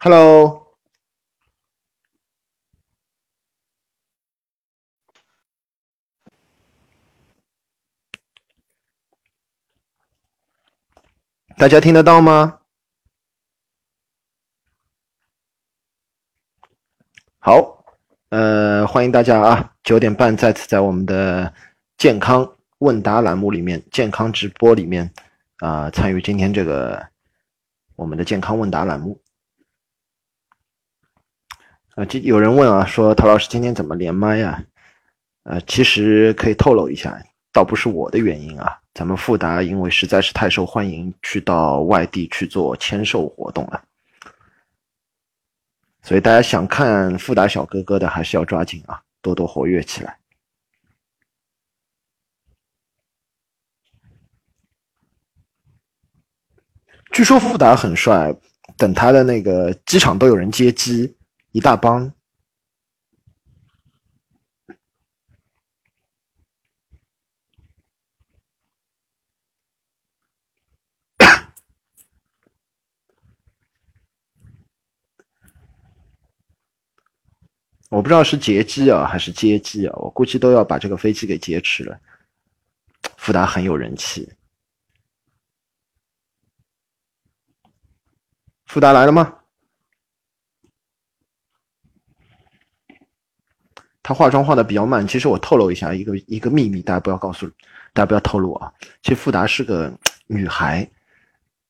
Hello，大家听得到吗？好，呃，欢迎大家啊！九点半再次在我们的健康问答栏目里面、健康直播里面啊，参与今天这个我们的健康问答栏目。啊，这有人问啊，说陶老师今天怎么连麦呀啊？呃，其实可以透露一下，倒不是我的原因啊，咱们富达因为实在是太受欢迎，去到外地去做签售活动了，所以大家想看富达小哥哥的，还是要抓紧啊，多多活跃起来。据说富达很帅，等他的那个机场都有人接机。一大帮，我不知道是劫机啊还是接机啊，我估计都要把这个飞机给劫持了。富达很有人气，富达来了吗？她化妆化的比较慢，其实我透露一下一个一个秘密，大家不要告诉，大家不要透露啊。其实富达是个女孩，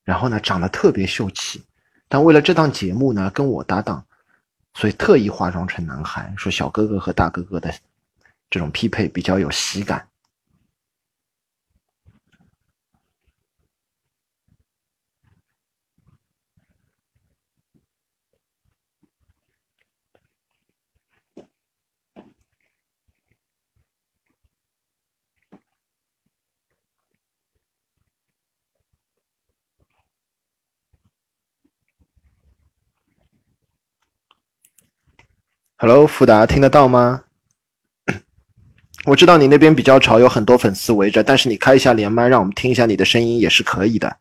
然后呢长得特别秀气，但为了这档节目呢跟我搭档，所以特意化妆成男孩，说小哥哥和大哥哥的这种匹配比较有喜感。Hello，富达听得到吗？我知道你那边比较吵，有很多粉丝围着，但是你开一下连麦，让我们听一下你的声音也是可以的。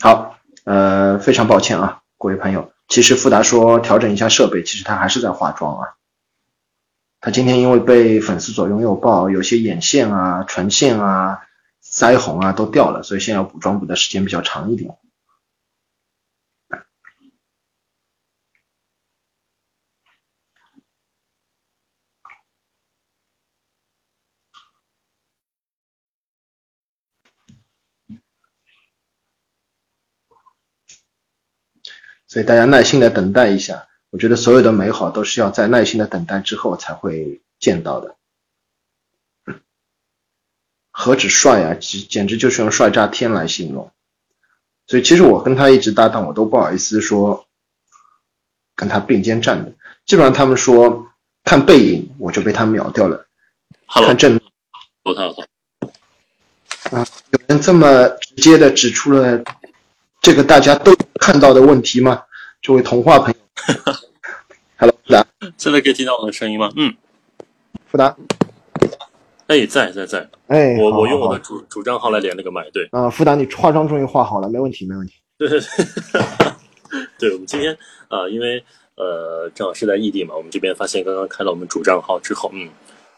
好，呃，非常抱歉啊，各位朋友。其实富达说调整一下设备，其实他还是在化妆啊。他今天因为被粉丝左拥右抱，有些眼线啊、唇线啊、腮红啊都掉了，所以现在要补妆补的时间比较长一点。所以大家耐心的等待一下，我觉得所有的美好都是要在耐心的等待之后才会见到的。何止帅啊，简简直就是用帅炸天来形容。所以其实我跟他一直搭档，我都不好意思说跟他并肩站的。基本上他们说看背影，我就被他秒掉了。看正，我看啊，有人这么直接的指出了。这个大家都看到的问题吗？这位童话朋友，Hello，富达，现在可以听到我的声音吗？嗯，富达，哎，在在在，哎，我我用我的主主账号来连那个麦，对，啊，富达，你化妆终于化好了，没问题，没问题。对对对，对 我们今天啊，因为呃，正好是在异地嘛，我们这边发现刚刚开了我们主账号之后，嗯，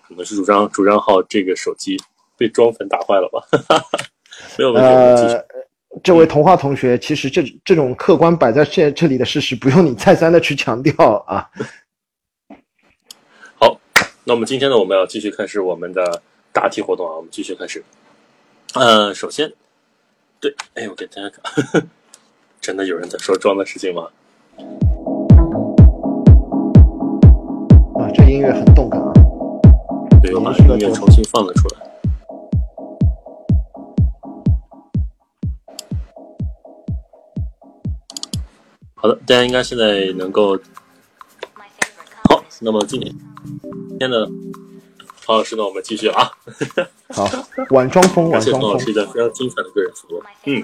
可能是主账主账号这个手机被妆粉打坏了吧？没有问题，继续。这位童话同学，其实这这种客观摆在这这里的事实，不用你再三的去强调啊。好，那我们今天呢，我们要继续开始我们的答题活动啊，我们继续开始。呃，首先，对，哎，我给大家看，真的有人在说装的事情吗？啊，这音乐很动感啊。对，我把音乐重新放了出来。好的，大家应该现在能够好。那么今天今天的黄老师呢，我们继续啊。好，晚装风，晚装风。老师一个非常精彩的个人直播。嗯。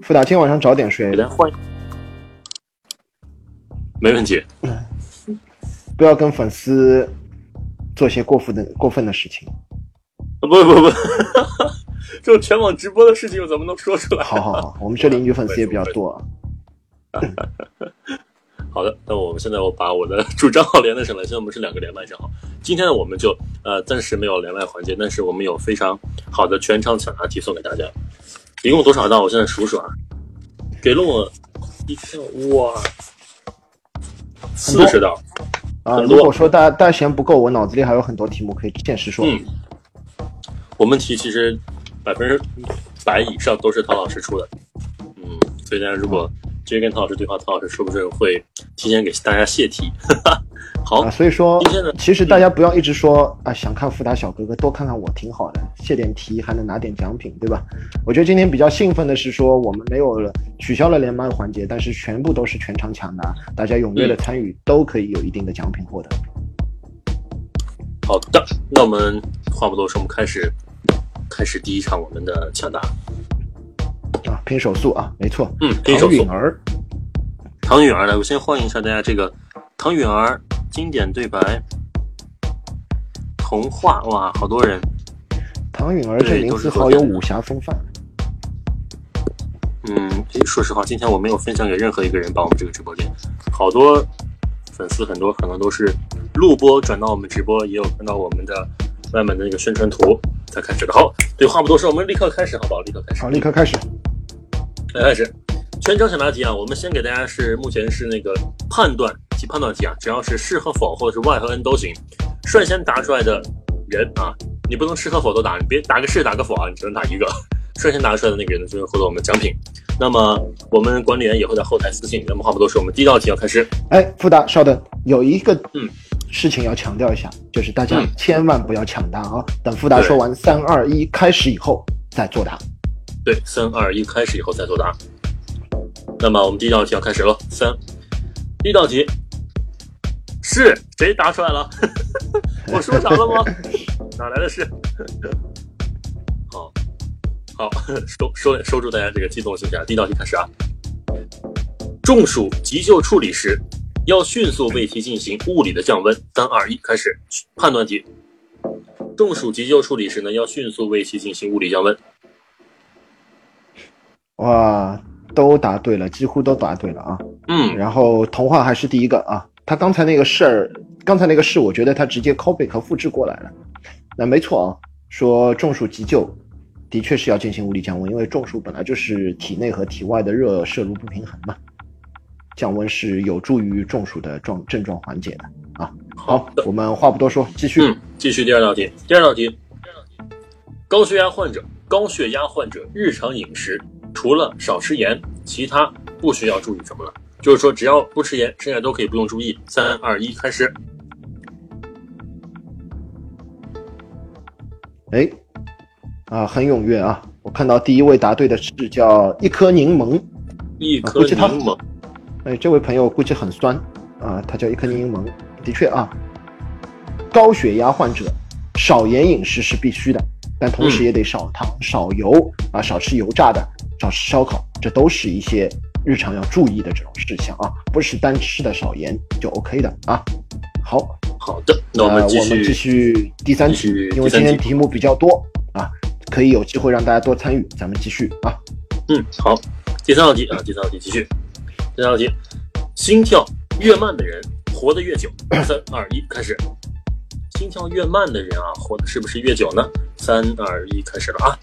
富达今天晚上早点睡给，大家换，没问题。不要跟粉丝做些过分的过分的事情。不不不，这种全网直播的事情我怎么能说出来？好好好，我们这里女粉丝也比较多啊。好的，那我们现在我把我的 主账号连了上来，现在我们是两个连麦账号。今天呢，我们就呃暂时没有连麦环节，但是我们有非常好的全场抢答题送给大家。一共多少道？我现在数数啊，给了我一票哇，四十道。啊，如果说大家大家嫌不够，我脑子里还有很多题目可以现实说。嗯，我们题其实百分之百以上都是唐老师出的，嗯，所以大家如果直接跟唐老师对话，唐老师说不准会提前给大家泄题。好啊，，所以说今天呢，其实大家不要一直说啊，想看富达小哥哥，多看看我挺好的，泄点题还能拿点奖品，对吧？我觉得今天比较兴奋的是说，我们没有了取消了连麦环节，但是全部都是全场抢答，大家踊跃的参与，都可以有一定的奖品获得。好的，那我们话不多说，我们开始开始第一场我们的抢答。啊，拼手速啊，没错。嗯，拼手速唐允。儿，唐允儿来，我先欢迎一下大家。这个唐允儿经典对白，童话哇，好多人。唐允儿这对名字好有武侠风范。嗯，说实话，今天我没有分享给任何一个人，把我们这个直播间，好多粉丝很多可能都是录播转到我们直播，也有看到我们的外面的那个宣传图才开始的。好，对，话不多说，我们立刻开始，好不好？立刻开始。好，立刻开始。来开始，全程抢答题啊！我们先给大家是目前是那个判断及判断题啊，只要是是和否或者是 y 和 n 都行，率先答出来的人啊，你不能是和否都答，你别答个是答个否啊，你只能答一个。率先答出来的那个人呢，就会获得我们奖品。那么我们管理员也会在后台私信。那么话不多说，我们第一道题要开始。哎，富达，稍等，有一个嗯事情要强调一下，就是大家嗯千万不要抢答啊！等富达说完三二一开始以后再作答。对，三二一，开始以后再作答。那么我们第一道题要开始了，三，第一道题是谁答出来了？我说啥了吗？哪来的是？好，好，收收收住大家这个激动心情啊！第一道题开始啊。中暑急救处理时，要迅速为其进行物理的降温。三二一，开始判断题。中暑急救处理时呢，要迅速为其进行物理降温。哇，都答对了，几乎都答对了啊！嗯，然后童话还是第一个啊，他刚才那个事儿，刚才那个事，我觉得他直接 copy 和复制过来了。那没错啊，说中暑急救的确是要进行物理降温，因为中暑本来就是体内和体外的热摄入不平衡嘛，降温是有助于中暑的状症状缓解的啊。好的，我们话不多说，继续。嗯，继续第二道题。第二道题，高血压患者，高血压患者日常饮食除了少吃盐，其他不需要注意什么了？就是说，只要不吃盐，剩下都可以不用注意。三二一，开始。哎，啊，很踊跃啊！我看到第一位答对的是叫一颗柠檬，一颗柠檬，哎，这位朋友估计很酸啊，他叫一颗柠檬。的确啊，高血压患者少盐饮食是必须的，但同时也得少糖、少油啊，少吃油炸的，少吃烧烤，这都是一些日常要注意的这种事项啊，不是单吃的少盐就 OK 的啊。好，好的，那我呃们继续。我们继续第三题，因为今天题目比较多啊，可以有机会让大家多参与，咱们继续啊。嗯，好，第三道题啊，第三道题继续。第三道题，心跳越慢的人活得越久。三二一，开始。心跳越慢的人啊，活的是不是越久呢？三二一，开始了啊！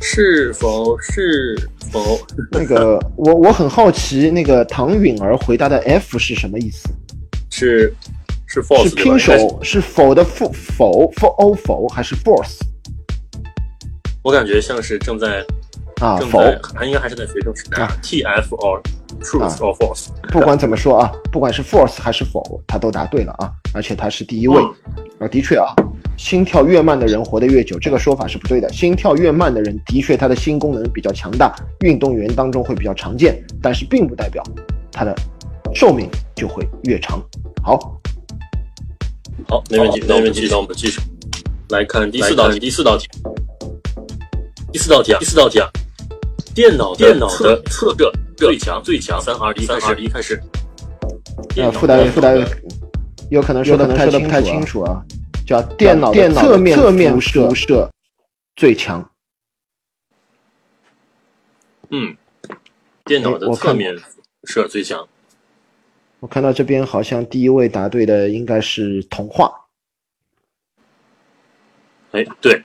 是否是否？那个，我我很好奇，那个唐允儿回答的 F 是什么意思？是是 false 是拼手是否的否否否 o 否还是 force 我感觉像是正在啊？否，正在，还应该还是在学生时代啊，TF or truth 啊 or false。不管怎么说啊，不管是 force 还是否，他都答对了啊，而且他是第一位嗯啊。的确啊，心跳越慢的人活得越久，这个说法是不对的。心跳越慢的人，的确他的心功能比较强大，运动员当中会比较常见，但是并不代表他的寿命就会越长。好，好，没问题，没问题。那我们继续来看第四道题。第四道题，第四道题啊，第四道题啊。电脑电脑的测热最强最强，三二一，三二一，开始。呃，复达复达有可能说的说的不太清楚啊，叫电脑电脑侧面侧面辐射最强。嗯，电脑的侧面辐射最强。我看到这边好像第一位答对的应该是童话。哎，对，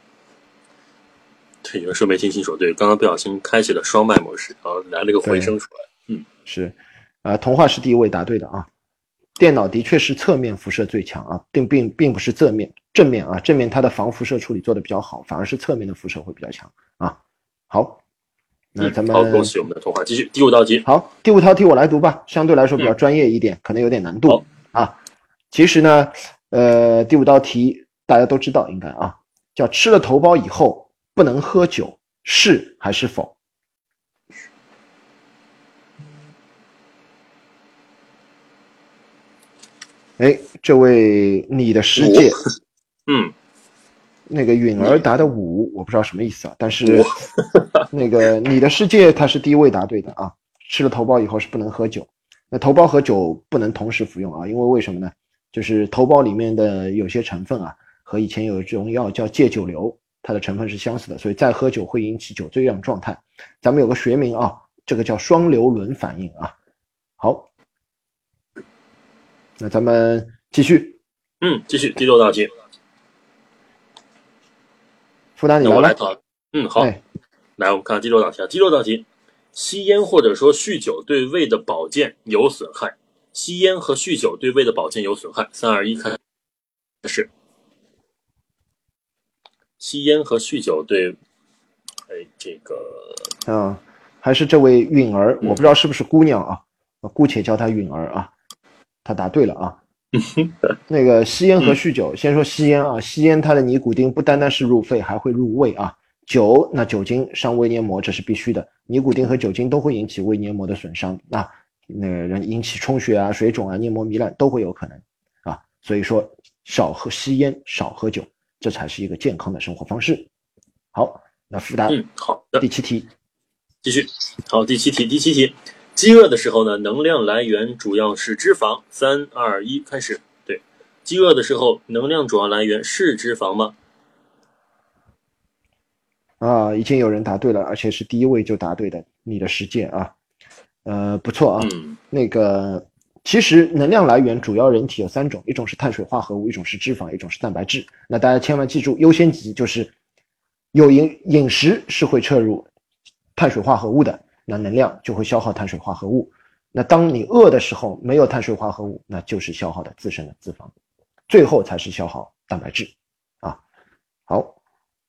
对，有人说没听清楚，对，刚刚不小心开启了双麦模式，然后来了个回声出来。嗯，是，啊，童话是第一位答对的啊。电脑的确是侧面辐射最强啊，并并并不是正面，正面啊，正面它的防辐射处理做的比较好，反而是侧面的辐射会比较强啊。好，那咱们好，恭喜我们的童话继续第五道题。好，第五道题我来读吧，相对来说比较专业一点，可能有点难度啊。其实呢，呃，第五道题大家都知道应该啊，叫吃了头孢以后不能喝酒，是还是否？哎，这位你的世界，嗯，那个允儿答的五，我不知道什么意思啊。但是 那个你的世界，他是第一位答对的啊。吃了头孢以后是不能喝酒，那头孢和酒不能同时服用啊，因为为什么呢？就是头孢里面的有些成分啊，和以前有一种药叫戒酒流，它的成分是相似的，所以再喝酒会引起酒醉样状态。咱们有个学名啊，这个叫双硫仑反应啊。好。那咱们继续，嗯，继续第六道题。复旦，你来考。嗯，好，来，我们看第六道题啊。第六道题，吸烟或者说酗酒对胃的保健有损害。吸烟和酗酒对胃的保健有损害。三二一，开始。吸烟和酗酒对，哎，这个，啊，还是这位允儿，我不知道是不是姑娘啊，姑且叫她允儿啊。她答对了啊，那个吸烟和酗酒，先说吸烟啊，吸烟它的尼古丁不单单是入肺，还会入胃啊。酒那酒精伤胃黏膜，这是必须的。尼古丁和酒精都会引起胃黏膜的损伤啊，那个人引起充血啊、水肿啊、黏膜糜烂都会有可能啊。所以说少喝吸烟，少喝酒，这才是一个健康的生活方式。好，那复答，嗯，好的，第七题，继续，好，第七题，第七题。饥饿的时候呢，能量来源主要是脂肪。三二一，开始。对，饥饿的时候，能量主要来源是脂肪吗？啊，已经有人答对了，而且是第一位就答对的。你的实践啊，呃，不错啊。嗯。那个，其实能量来源主要人体有三种，一种是碳水化合物，一种是脂肪，一种是蛋白质。那大家千万记住，优先级就是有饮饮食是会摄入碳水化合物的。那能量就会消耗碳水化合物，那当你饿的时候没有碳水化合物，那就是消耗的自身的脂肪，最后才是消耗蛋白质，啊，好，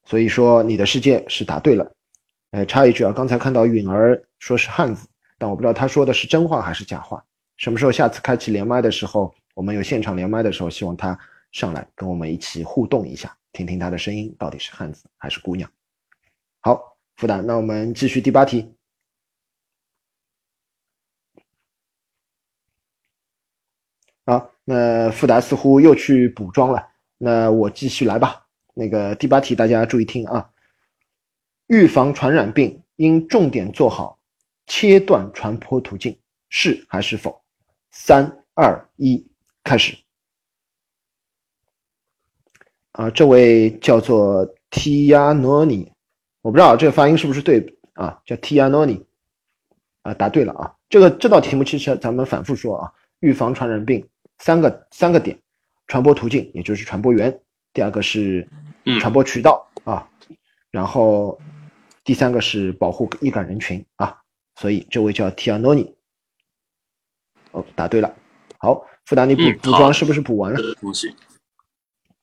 所以说你的世界是答对了，哎，插一句啊，刚才看到允儿说是汉子，但我不知道他说的是真话还是假话，什么时候下次开启连麦的时候，我们有现场连麦的时候，希望他上来跟我们一起互动一下，听听他的声音到底是汉子还是姑娘。好，复旦，那我们继续第八题。好，那富达似乎又去补妆了。那我继续来吧。那个第八题，大家注意听啊。预防传染病应重点做好切断传播途径，是还是否？三二一，开始。啊，这位叫做 Tianoni，我不知道这个发音是不是对啊？叫 Tianoni，啊，答对了啊。这个这道题目其实咱们反复说啊，预防传染病。三个三个点，传播途径也就是传播源，第二个是传播渠道啊，然后第三个是保护易感人群啊，所以这位叫 Tianoni，哦，答对了，好，富达你补补妆是不是补完了？恭喜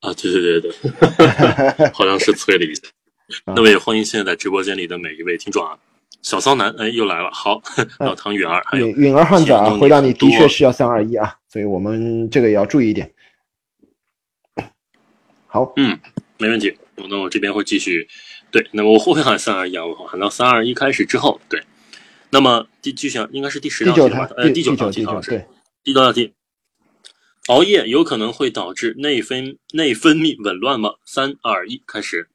啊，对对对对，好像是催了一下，那么也欢迎现在在直播间里的每一位听众啊。小骚男，哎，又来了。好，老唐允儿，还有允儿汉子啊，回答你的确是要三二一啊，所以我们这个也要注意一点。好，嗯，没问题。那我这边会继续。对，那么我会喊三二一啊，我喊到三二一开始之后，对。那么第继续应该是第十道题吧？呃，第九道题好像是。第九道题，熬夜有可能会导致内分内分泌紊乱吗？三二一开始。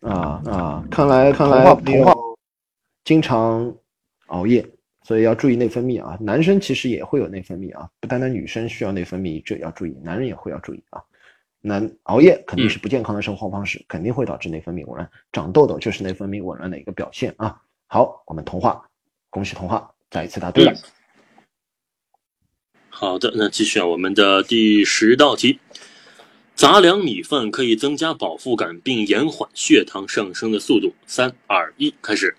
啊，看来看来童话经常熬夜，所以要注意内分泌啊。男生其实也会有内分泌啊，不单单女生需要内分泌，这要注意，男人也会要注意啊。那熬夜肯定是不健康的生活方式，肯定会导致内分泌紊乱，长痘痘就是内分泌紊乱的一个表现啊。好，我们童话，恭喜童话再一次答对了。好的，那继续啊，我们的第十道题：杂粮米饭可以增加饱腹感，并延缓血糖上升的速度。三二一，开始。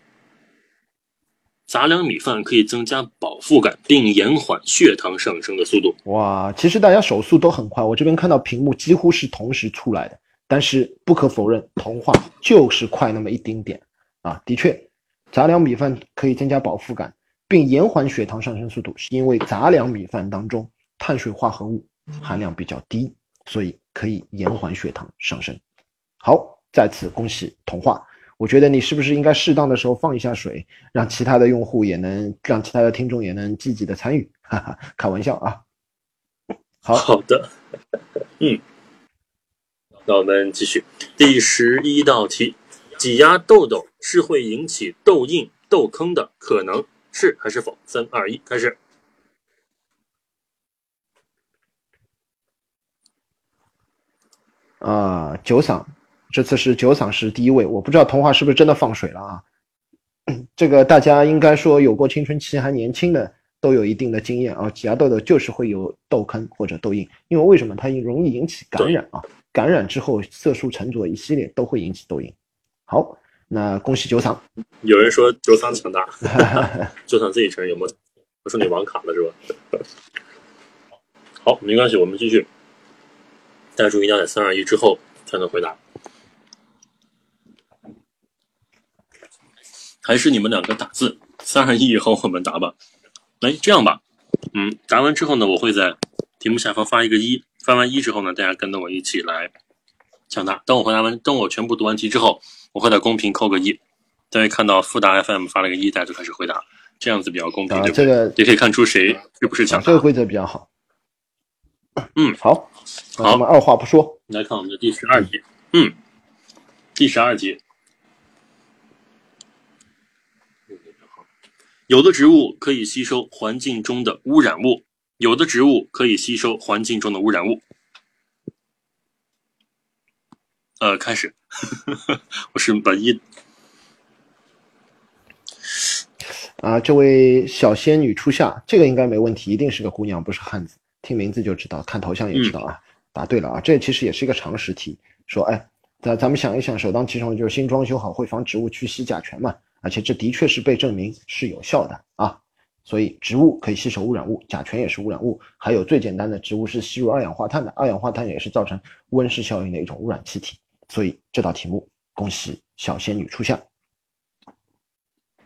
杂粮米饭可以增加饱腹感，并延缓血糖上升的速度。哇，其实大家手速都很快，我这边看到屏幕几乎是同时出来的。但是不可否认，童话就是快那么一丁点啊。的确，杂粮米饭可以增加饱腹感，并延缓血糖上升速度，是因为杂粮米饭当中碳水化合物含量比较低，所以可以延缓血糖上升。好，再次恭喜童话。我觉得你是不是应该适当的时候放一下水，让其他的用户也能，让其他的听众也能积极的参与，哈哈，开玩笑啊。好好的，嗯，那我们继续第十一道题：挤压痘痘是会引起痘印、痘坑的，可能是还是否？三二一，开始。啊，酒嗓。这次是酒嗓是第一位，我不知道童话是不是真的放水了啊？这个大家应该说有过青春期还年轻的都有一定的经验啊，挤压痘痘就是会有痘坑或者痘印，因为为什么它容易引起感染啊？感染之后色素沉着一系列都会引起痘印。好，那恭喜酒嗓。有人说酒嗓强大，九嗓自己承认有没有？我说你网卡了是吧？好，没关系，我们继续。大家注意要在三二一之后才能回答。还是你们两个打字，三二一以后我们答吧。来，这样吧，嗯，答完之后呢，我会在题目下方发一个一，发完一之后呢，大家跟着我一起来抢答。等我回答完，等我全部读完题之后，我会在公屏扣个一。大家看到富达 FM 发了个一，大家就开始回答，这样子比较公平。啊，这个也可以看出谁是不是抢答。这个规则比较好。嗯，好，好，我们二话不说来看我们的第十二题。嗯，第十二题。有的植物可以吸收环境中的污染物，有的植物可以吸收环境中的污染物。呃，开始，我是本一啊，这位小仙女初夏，这个应该没问题，一定是个姑娘，不是汉子，听名字就知道，看头像也知道啊。答对了啊，这其实也是一个常识题，说哎，咱咱们想一想，首当其冲的就是新装修好会防植物去吸甲醛嘛。而且这的确是被证明是有效的啊，所以植物可以吸收污染物，甲醛也是污染物。还有最简单的，植物是吸入二氧化碳的，二氧化碳也是造成温室效应的一种污染气体。所以这道题目，恭喜小仙女出现。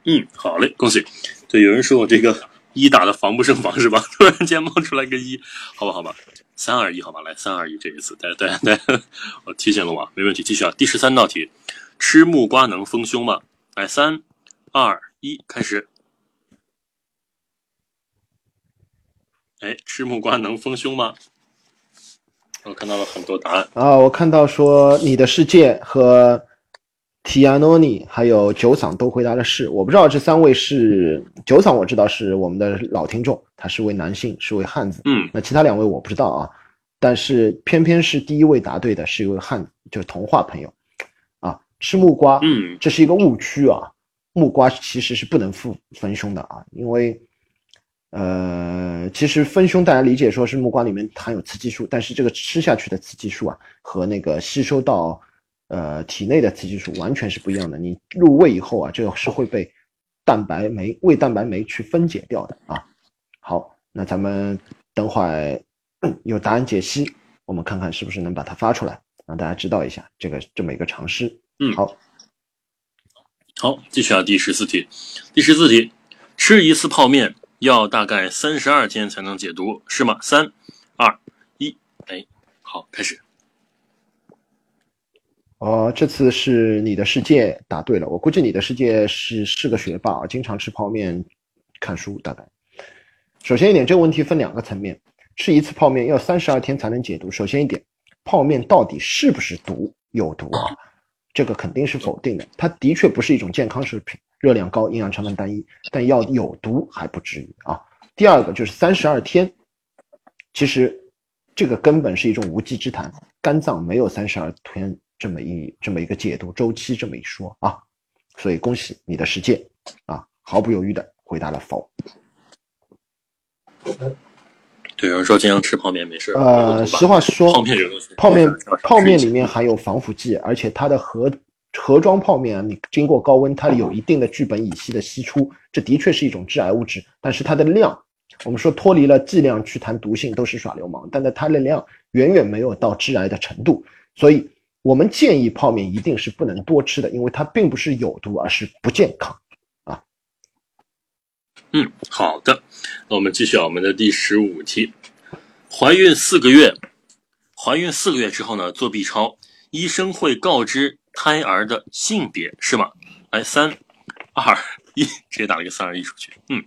嗯，好嘞，恭喜。对，有人说我这个一打的防不胜防是吧？突然间冒出来个一，好吧，好吧，三二一，好吧，来三二一，这一次，对对对，我提醒了我，没问题，继续啊。第十三道题，吃木瓜能丰胸吗？来，三、二、一，开始。哎，吃木瓜能丰胸吗？我看到了很多答案啊！我看到说你的世界和提亚诺尼还有九嗓都回答的是，我不知道这三位是九嗓，我知道是我们的老听众，他是位男性，是位汉子。嗯，那其他两位我不知道啊，但是偏偏是第一位答对的是一位汉，就是童话朋友。吃木瓜，嗯，这是一个误区啊。木瓜其实是不能分分胸的啊，因为，呃，其实分胸大家理解说是木瓜里面含有雌激素，但是这个吃下去的雌激素啊，和那个吸收到呃体内的雌激素完全是不一样的。你入胃以后啊，这个是会被蛋白酶、胃蛋白酶去分解掉的啊。好，那咱们等会儿有答案解析，我们看看是不是能把它发出来，让大家知道一下这个这么一个常识。嗯，好，好，继续啊，第十四题，第十四题，吃一次泡面要大概三十二天才能解毒，是吗？三、二、一，哎，好，开始。哦，这次是你的世界答对了，我估计你的世界是是个学霸，经常吃泡面、看书，大概。首先一点，这个问题分两个层面，吃一次泡面要三十二天才能解毒。首先一点，泡面到底是不是毒？有毒啊？这个肯定是否定的。它的确不是一种健康食品，热量高，营养成分单一，但要有毒还不至于啊。第二个就是三十二天，其实这个根本是一种无稽之谈，肝脏没有三十二天这么一这么一个解毒周期这么一说啊。所以恭喜你的实践啊，毫不犹豫的回答了否。对，有人说经常吃泡面没事。呃，实话实说，泡面这个东西，泡面泡面里面含有防腐剂，而且它的盒盒装泡面啊，你经过高温，它有一定的聚苯乙烯的析出，这的确是一种致癌物质。但是它的量，我们说脱离了剂量去谈毒性都是耍流氓，但是它的量远远没有到致癌的程度，所以我们建议泡面一定是不能多吃的，因为它并不是有毒，而是不健康。嗯，好的，那我们继续啊，我们的第十五题，怀孕四个月，怀孕四个月之后呢，做 B 超，医生会告知胎儿的性别是吗？来，三、二、一，直接打了一个三二一出去。嗯，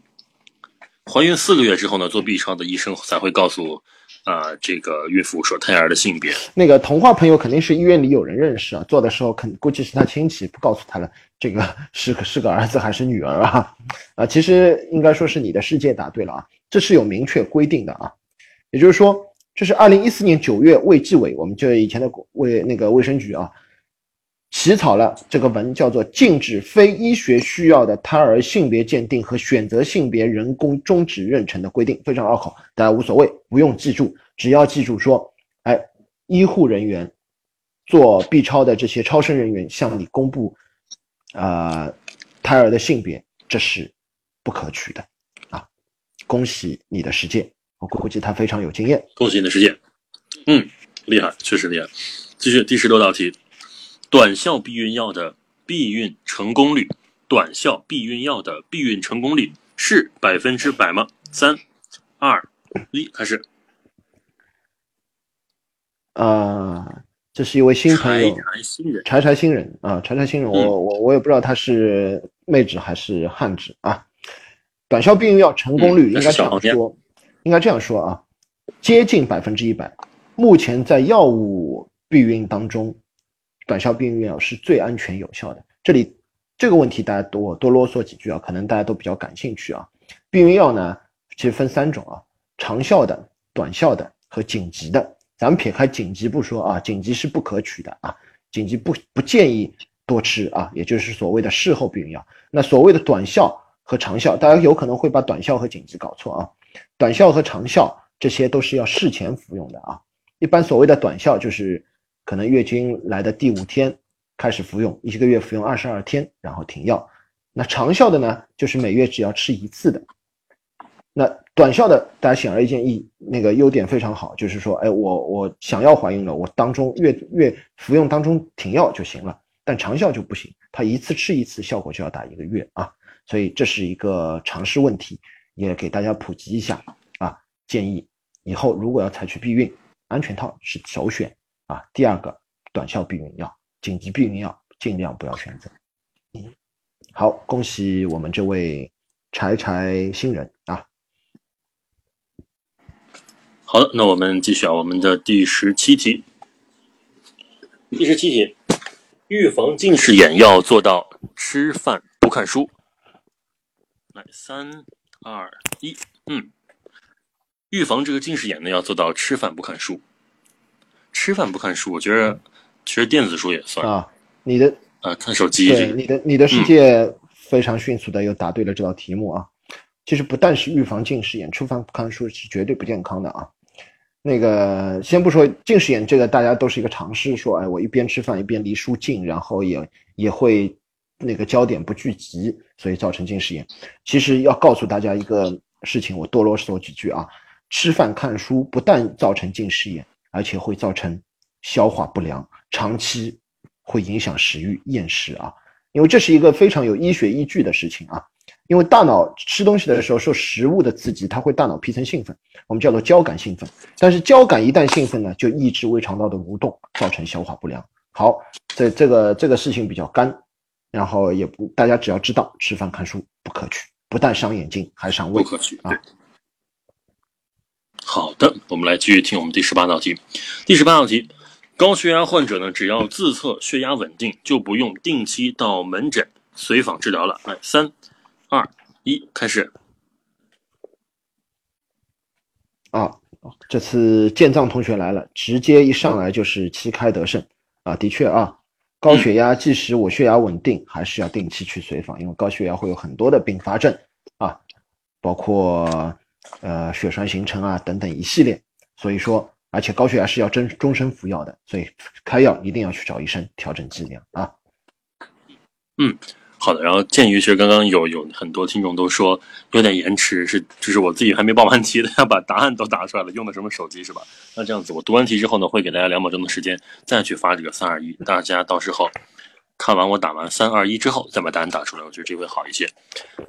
怀孕四个月之后呢，做 B 超的医生才会告诉。啊，这个岳父说胎儿的性别，那个童话朋友肯定是医院里有人认识啊，做的时候肯估计是他亲戚不告诉他了，这个是个是个儿子还是女儿啊？啊，其实应该说是你的世界答对了啊，这是有明确规定的啊，也就是说，这是二零一四年九月卫计委，我们就以前的卫那个卫生局啊。起草了这个文，叫做《禁止非医学需要的胎儿性别鉴定和选择性别人工终止妊娠的规定》，非常拗口，大家无所谓，不用记住，只要记住说，哎，医护人员做 B 超的这些超声人员向你公布，呃，胎儿的性别，这是不可取的啊！恭喜你的实践，我估计他非常有经验。恭喜你的实践，嗯，厉害，确实厉害。继续第十六道题。短效避孕药的避孕成功率，短效避孕药的避孕成功率是百分之百吗？三、二、一，开始。啊，这是一位新朋友，柴柴新人，柴柴新人啊，柴柴新人，我我我也不知道他是妹纸还是汉纸啊。短效避孕药成功率应该这样说，应该这样说啊，接近百分之一百。目前在药物避孕当中。短效避孕药是最安全有效的。这里这个问题大家多多啰嗦几句啊，可能大家都比较感兴趣啊。避孕药呢，其实分三种啊，长效的、短效的和紧急的。咱们撇开紧急不说啊，紧急是不可取的啊，紧急不不建议多吃啊，也就是所谓的事后避孕药。那所谓的短效和长效，大家有可能会把短效和紧急搞错啊。短效和长效这些都是要事前服用的啊。一般所谓的短效就是。可能月经来的第五天开始服用，一个月服用二十二天，然后停药。那长效的呢，就是每月只要吃一次的。那短效的，大家显而易见，一那个优点非常好，就是说，哎，我我想要怀孕了，我当中月月服用当中停药就行了。但长效就不行，它一次吃一次，效果就要打一个月啊。所以这是一个常识问题，也给大家普及一下啊。建议以后如果要采取避孕，安全套是首选。啊，第二个短效避孕药、紧急避孕药尽量不要选择。好，恭喜我们这位柴柴新人啊。好的，那我们继续啊，我们的第十七题。第十七题，预防近视眼要做到吃饭不看书。来，三二一，嗯，预防这个近视眼呢，要做到吃饭不看书。吃饭不看书，我觉得其实电子书也算啊。你的呃，看手机。对，你的你的世界非常迅速的又答对了这道题目啊。其实不但是预防近视眼，吃饭不看书是绝对不健康的啊。那个先不说近视眼这个，大家都是一个常识，说哎，我一边吃饭一边离书近，然后也也会那个焦点不聚集，所以造成近视眼。其实要告诉大家一个事情，我多啰嗦几句啊。吃饭看书不但造成近视眼。而且会造成消化不良，长期会影响食欲、厌食啊。因为这是一个非常有医学依据的事情啊。因为大脑吃东西的时候受食物的刺激，它会大脑皮层兴奋，我们叫做交感兴奋。但是交感一旦兴奋呢，就抑制胃肠道的蠕动，造成消化不良。好，这这个这个事情比较干，然后也不大家只要知道，吃饭看书不可取，不但伤眼睛，还伤胃。不可取啊。好的，我们来继续听我们第十八道题。第十八道题：高血压患者呢，只要自测血压稳定，就不用定期到门诊随访治疗了。来，三、二、一，开始。啊，这次建藏同学来了，直接一上来就是旗开得胜啊！的确啊，高血压即使我血压稳定，还是要定期去随访，因为高血压会有很多的并发症啊，包括呃血栓形成啊等等一系列。所以说，而且高血压是要终终身服药的，所以开药一定要去找医生调整剂量啊。嗯。好的，然后鉴于其实刚刚有有很多听众都说有点延迟，是就是我自己还没报完题的，要 把答案都答出来了，用的什么手机是吧？那这样子，我读完题之后呢，会给大家两秒钟的时间再去发这个三二一，大家到时候看完我打完三二一之后再把答案打出来，我觉得这会好一些。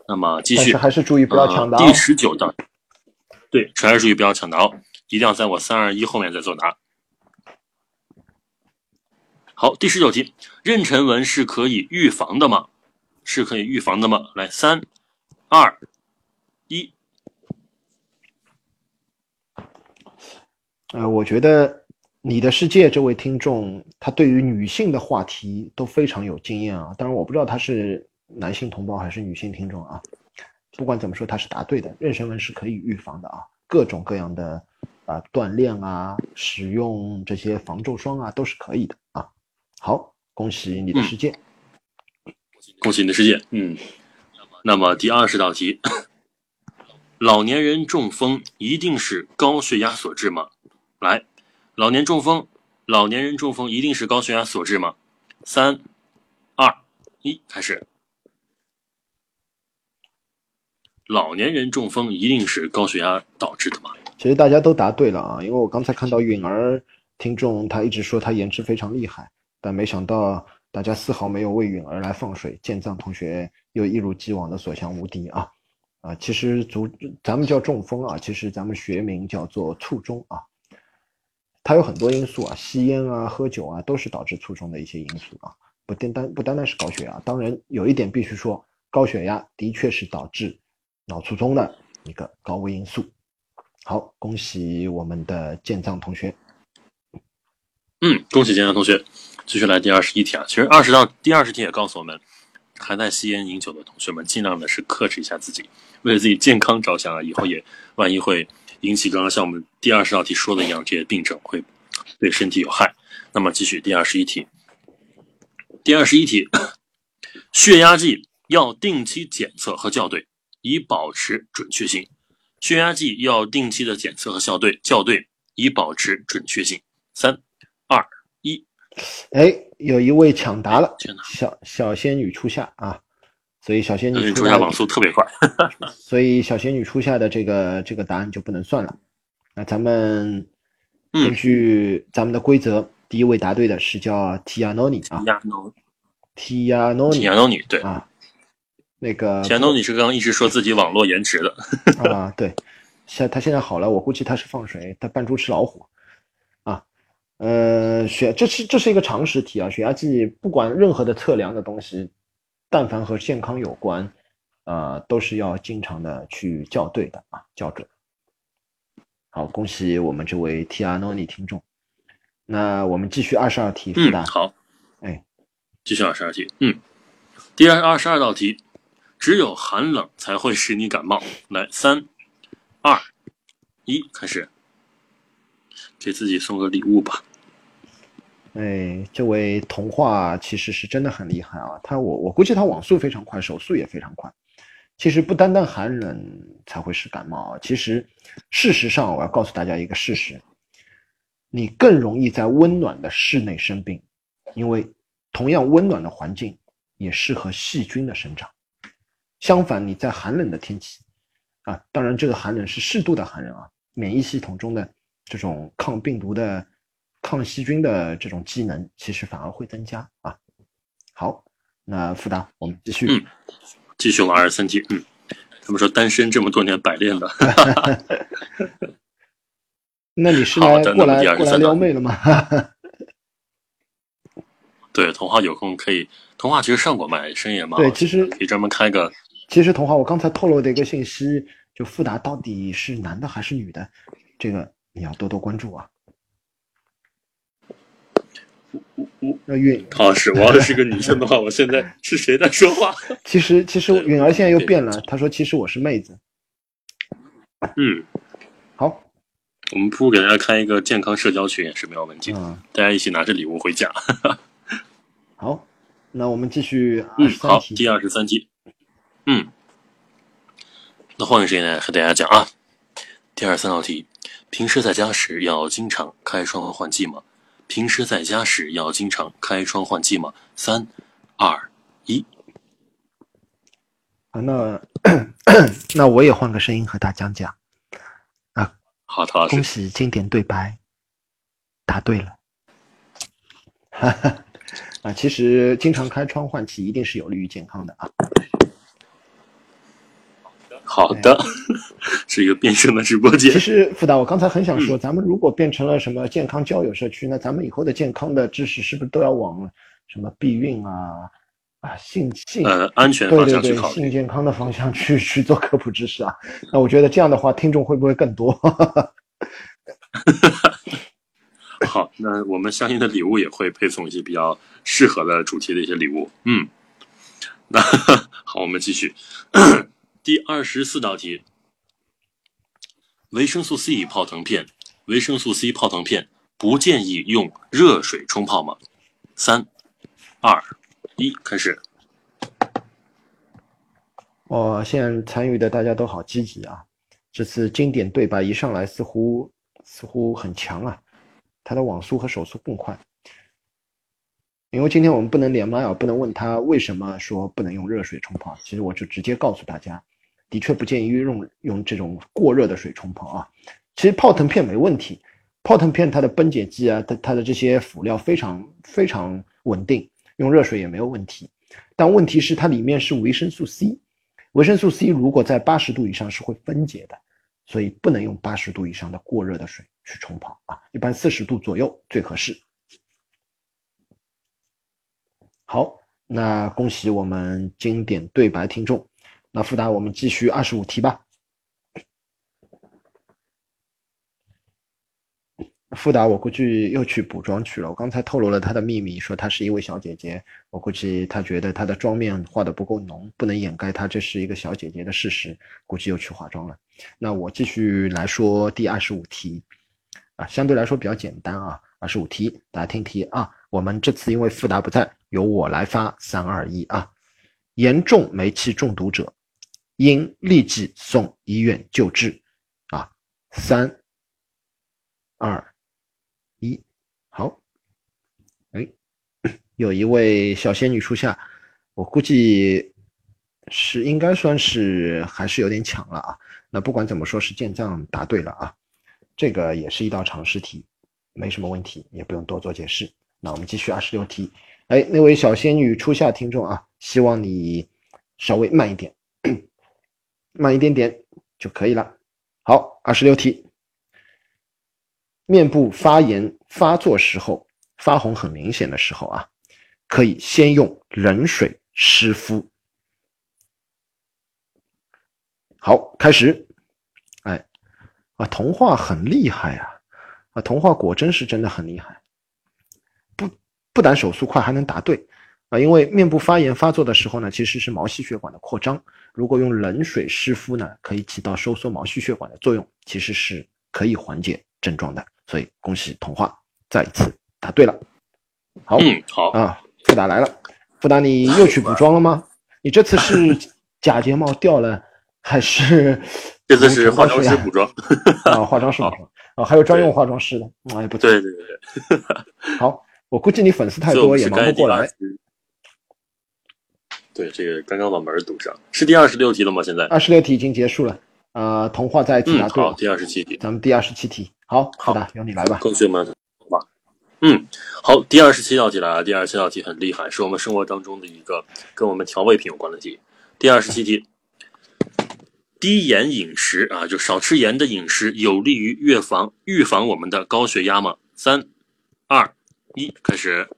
那么继续，还是注意不要抢答。第十九道，对，还是注意不要抢答哦，一定要在我三二一后面再作答。好，第十九题，妊娠纹是可以预防的吗？是可以预防的吗？来，三、二、一。呃，我觉得你的世界这位听众，他对于女性的话题都非常有经验啊。当然，我不知道他是男性同胞还是女性听众啊。不管怎么说，它是答对的。妊娠纹是可以预防的啊，各种各样的啊锻炼啊，使用这些防皱霜啊，都是可以的啊。好，恭喜你的世界。恭喜你的世界，嗯，那么第二十道题，老年人中风一定是高血压所致吗？来，老年中风，老年人中风一定是高血压所致吗？三、二、一，开始。老年人中风一定是高血压导致的吗？其实大家都答对了啊，因为我刚才看到允儿听众他一直说他延迟非常厉害，但没想到。大家丝毫没有为允儿来放水，建藏同学又一如既往的所向无敌啊！啊，其实足咱们叫中风啊，其实咱们学名叫做卒中啊。它有很多因素啊，吸烟啊、喝酒啊，都是导致卒中的一些因素啊，不单单不单单是高血压。当然，有一点必须说，高血压的确是导致脑卒中的一个高危因素。好，恭喜我们的建藏同学。嗯，恭喜建藏同学。继续来第二十一题啊，其实二十道第二十题也告诉我们，还在吸烟饮酒的同学们，尽量的是克制一下自己，为了自己健康着想啊，以后也万一会引起刚刚像我们第二十道题说的一样，这些病症会对身体有害。那么继续第二十一题，第二十一题，血压计要定期检测和校对，以保持准确性。血压计要定期的检测和校对，校对以保持准确性。三、二、一。哎，有一位抢答了，小小仙女初夏啊，所以小仙女初夏网速特别快，所以小仙女初夏的这个这个答案就不能算了。那咱们根据咱们的规则，第一位答对的是叫 Tianoni 啊，Tianoni，Tianoni 对啊，那个 Tianoni 是刚刚一直说自己网络延迟的啊，对，现他现在好了，我估计他是放水，他扮猪吃老虎啊。呃，血这是这是一个常识题啊，血压计不管任何的测量的东西，但凡和健康有关，呃，都是要经常的去校对的啊，校准。好，恭喜我们这位 T R Noni 听众。那我们继续二十二题，嗯，好，哎，继续二十二题，嗯，第二二十二道题，只有寒冷才会使你感冒。来，三、二、一，开始，给自己送个礼物吧。哎，这位童话其实是真的很厉害啊！他我我估计他网速非常快，手速也非常快。其实不单单寒冷才会使感冒啊，其实事实上我要告诉大家一个事实：你更容易在温暖的室内生病，因为同样温暖的环境也适合细菌的生长。相反，你在寒冷的天气啊，当然这个寒冷是适度的寒冷啊，免疫系统中的这种抗病毒的。抗细菌的这种机能其实反而会增加啊。好，那复达，我们继续。嗯，继续往二十三题。嗯，他们说单身这么多年百炼的。那你是来过来过来撩妹了吗？对，童话有空可以。童话其实上过麦，声音也蛮对，其实可以专门开个。其实童话，我刚才透露的一个信息，就富达到底是男的还是女的，这个你要多多关注啊。那允好是，我要是个女生的话，我现在是谁在说话？其实其实允儿现在又变了，她说其实我是妹子。嗯，好，我们不如给大家开一个健康社交群也是没有问题的，嗯，大家一起拿着礼物回家。好，那我们继续二嗯，好，十三题。第二十三题。嗯，那换个时间来和大家讲啊。第二三道题：平时在家时要经常开窗和换季吗？平时在家时要经常开窗换季吗？三、二、一。啊，那 那我也换个声音和大家讲讲。好，陶老师恭，喜经典对白，答对了。哈哈，啊，其实经常开窗换气一定是有利于健康的啊。好的，是一个变声的直播间其。实傅导，我刚才很想说，嗯咱们如果变成了什么健康交友社区，那咱们以后的健康的知识是不是都要往什么避孕啊啊性性呃，安全方对对对向去考虑。性健康的方向去 去做科普知识啊？那我觉得这样的话，听众会不会更多？好，那我们相应的礼物也会配送一些比较适合的主题的一些礼物。嗯，那好，我们继续。第二十四道题：维生素 C 泡腾片，维生素 C 泡腾片不建议用热水冲泡吗？三、二、一，开始。哦，现在参与的大家都好积极啊！这次经典对白一上来，似乎似乎很强啊，他的网速和手速更快。因为今天我们不能连麦啊，不能问他为什么说不能用热水冲泡。其实我就直接告诉大家，的确不建议用用这种过热的水冲泡啊。其实泡腾片没问题，泡腾片它的分解剂啊，它它的这些辅料非常非常稳定，用热水也没有问题。但问题是它里面是维生素 C，维生素 C 如果在八十度以上是会分解的，所以不能用八十度以上的过热的水去冲泡啊，一般四十度左右最合适。好，那恭喜我们经典对白听众。那复达，我们继续二十五题吧。富达，我估计又去补妆去了。我刚才透露了她的秘密，说她是一位小姐姐。我估计她觉得她的妆面画的不够浓，不能掩盖她这是一个小姐姐的事实，估计又去化妆了。那我继续来说第二十五题，啊，相对来说比较简单啊。二十五题，大家听题啊。我们这次因为富达不在，由我来发，三二一啊。严重煤气中毒者，应立即送医院救治。啊，三二。一，好，哎，有一位小仙女初夏，我估计是应该算是还是有点抢了啊。那不管怎么说，是建藏答对了啊，这个也是一道常识题，没什么问题，也不用多做解释。那我们继续二十六题，哎，那位小仙女初夏听众啊，希望你稍微慢一点，慢一点点就可以了。好，二十六题。面部发炎发作时候，发红很明显的时候啊，可以先用冷水湿敷。好，开始。哎，啊，童话很厉害啊！啊，童话果真是真的很厉害，不不但手速快，还能答对啊！因为面部发炎发作的时候呢，其实是毛细血管的扩张，如果用冷水湿敷呢，可以起到收缩毛细血管的作用，其实是可以缓解症状的。所以恭喜童话再一次答对了。好，嗯，好，啊，富达来了，富达你又去补妆了吗？你这次是 假睫毛掉了，还是 这次是化妆师补妆啊？化妆师补妆 啊，还有专用化妆师的，哎，不错。对对对，好，我估计你粉丝太多也忙不过来。对，这个刚刚把门堵上，是第二十六题了吗？现在二十六题已经结束了，呃，童话再一次答对了。好，第二十七题，咱们第二十七题，好，好的，由你来吧。恭喜我们童话。嗯，好，第二十七道题来了。第二十七道题很厉害，是我们生活当中的一个跟我们调味品有关的题。第二十七题，低盐饮食啊，就少吃盐的饮食，有利于预防预防我们的高血压吗？三、二、一，开始。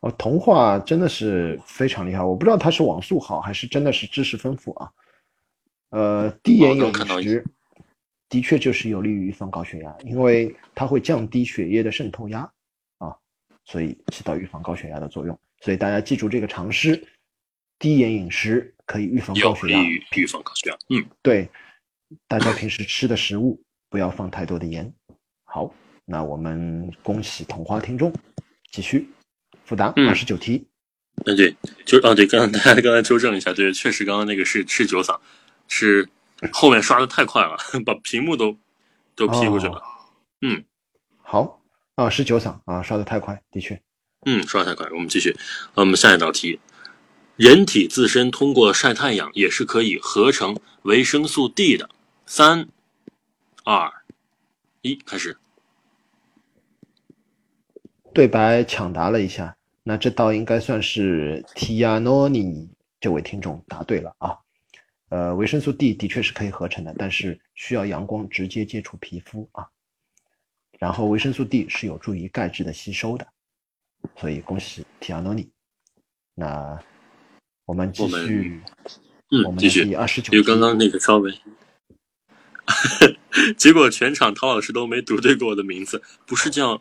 哦，童话真的是非常厉害，我不知道他是网速好还是真的是知识丰富啊。呃，低盐饮食的确就是有利于预防高血压，因为它会降低血液的渗透压啊，所以起到预防高血压的作用。所以大家记住这个常识：低盐饮食可以预防高血压，预防高血压。嗯，对，大家平时吃的食物不要放太多的盐。好，那我们恭喜童话听众，继续复答二十九题。嗯，对，就啊，对，刚刚大家刚才纠正一下，对，确实刚刚那个是是九嗓，是后面刷的太快了，把屏幕都都 P 过去了。嗯，好啊，是九嗓啊，刷的太快，的确。嗯，刷太快，我们继续。我们下一道题，人体自身通过晒太阳也是可以合成维生素 D 的。三、二、一，开始。对白抢答了一下。那这道应该算是 Tianoni 这位听众答对了啊。呃，维生素 D 的确是可以合成的，但是需要阳光直接接触皮肤啊。然后维生素 D 是有助于钙质的吸收的，所以恭喜 Tianoni。那我们继续，嗯，继续第二十九，就刚刚那个稍微，结果全场陶老师都没读对过我的名字，不是叫，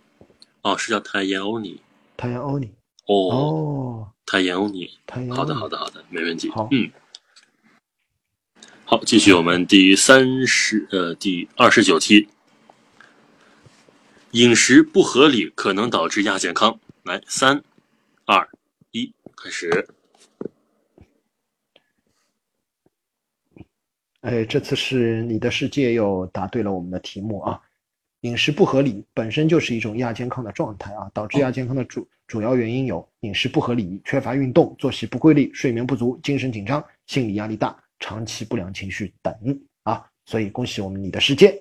哦，是叫 Tianoni。Tianoni。哦，太阳你，好的，好的，好的，没问题。好，嗯，好，继续我们第三十呃第二十九题，饮食不合理可能导致亚健康。来，三、二、一，开始。哎，这次是你的世界又答对了我们的题目啊！饮食不合理本身就是一种亚健康的状态啊，导致亚健康的主。主要原因有饮食不合理、缺乏运动、作息不规律、睡眠不足、精神紧张、心理压力大、长期不良情绪等啊，所以恭喜我们你的世界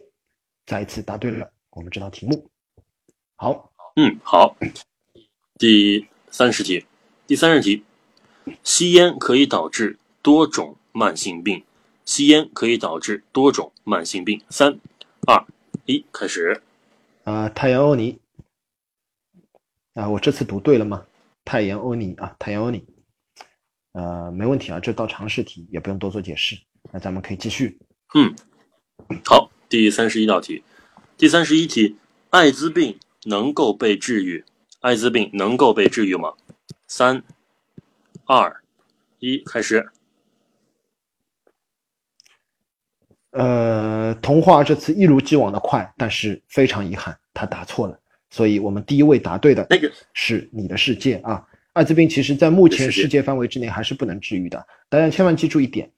再一次答对了我们这道题目。好，嗯，好，第三十题，第三十题，吸烟可以导致多种慢性病，吸烟可以导致多种慢性病。三、二、一，开始。啊，太阳欧尼。啊，我这次读对了吗？太阳欧尼啊，太阳欧尼，呃，没问题啊，这道常识题也不用多做解释。那咱们可以继续。嗯，好，第三十一道题，第三十一题，艾滋病能够被治愈？艾滋病能够被治愈吗？三、二、一，开始。呃，童话这次一如既往的快，但是非常遗憾，他答错了。所以，我们第一位答对的那个是你的世界啊！艾滋病其实在目前世界范围之内还是不能治愈的。大家千万记住一点：